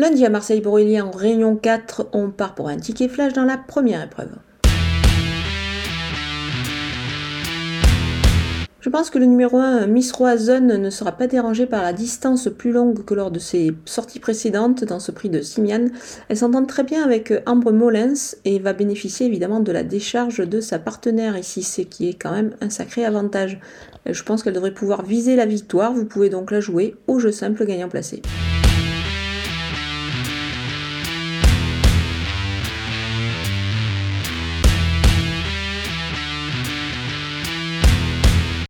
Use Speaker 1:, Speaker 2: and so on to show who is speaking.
Speaker 1: Lundi à Marseille-Borelli en Réunion 4, on part pour un ticket flash dans la première épreuve. Je pense que le numéro 1, Miss Roison, ne sera pas dérangé par la distance plus longue que lors de ses sorties précédentes dans ce prix de Simian. Elle s'entend très bien avec Ambre Mollens et va bénéficier évidemment de la décharge de sa partenaire ici, ce qui est quand même un sacré avantage. Euh, je pense qu'elle devrait pouvoir viser la victoire, vous pouvez donc la jouer au jeu simple gagnant placé.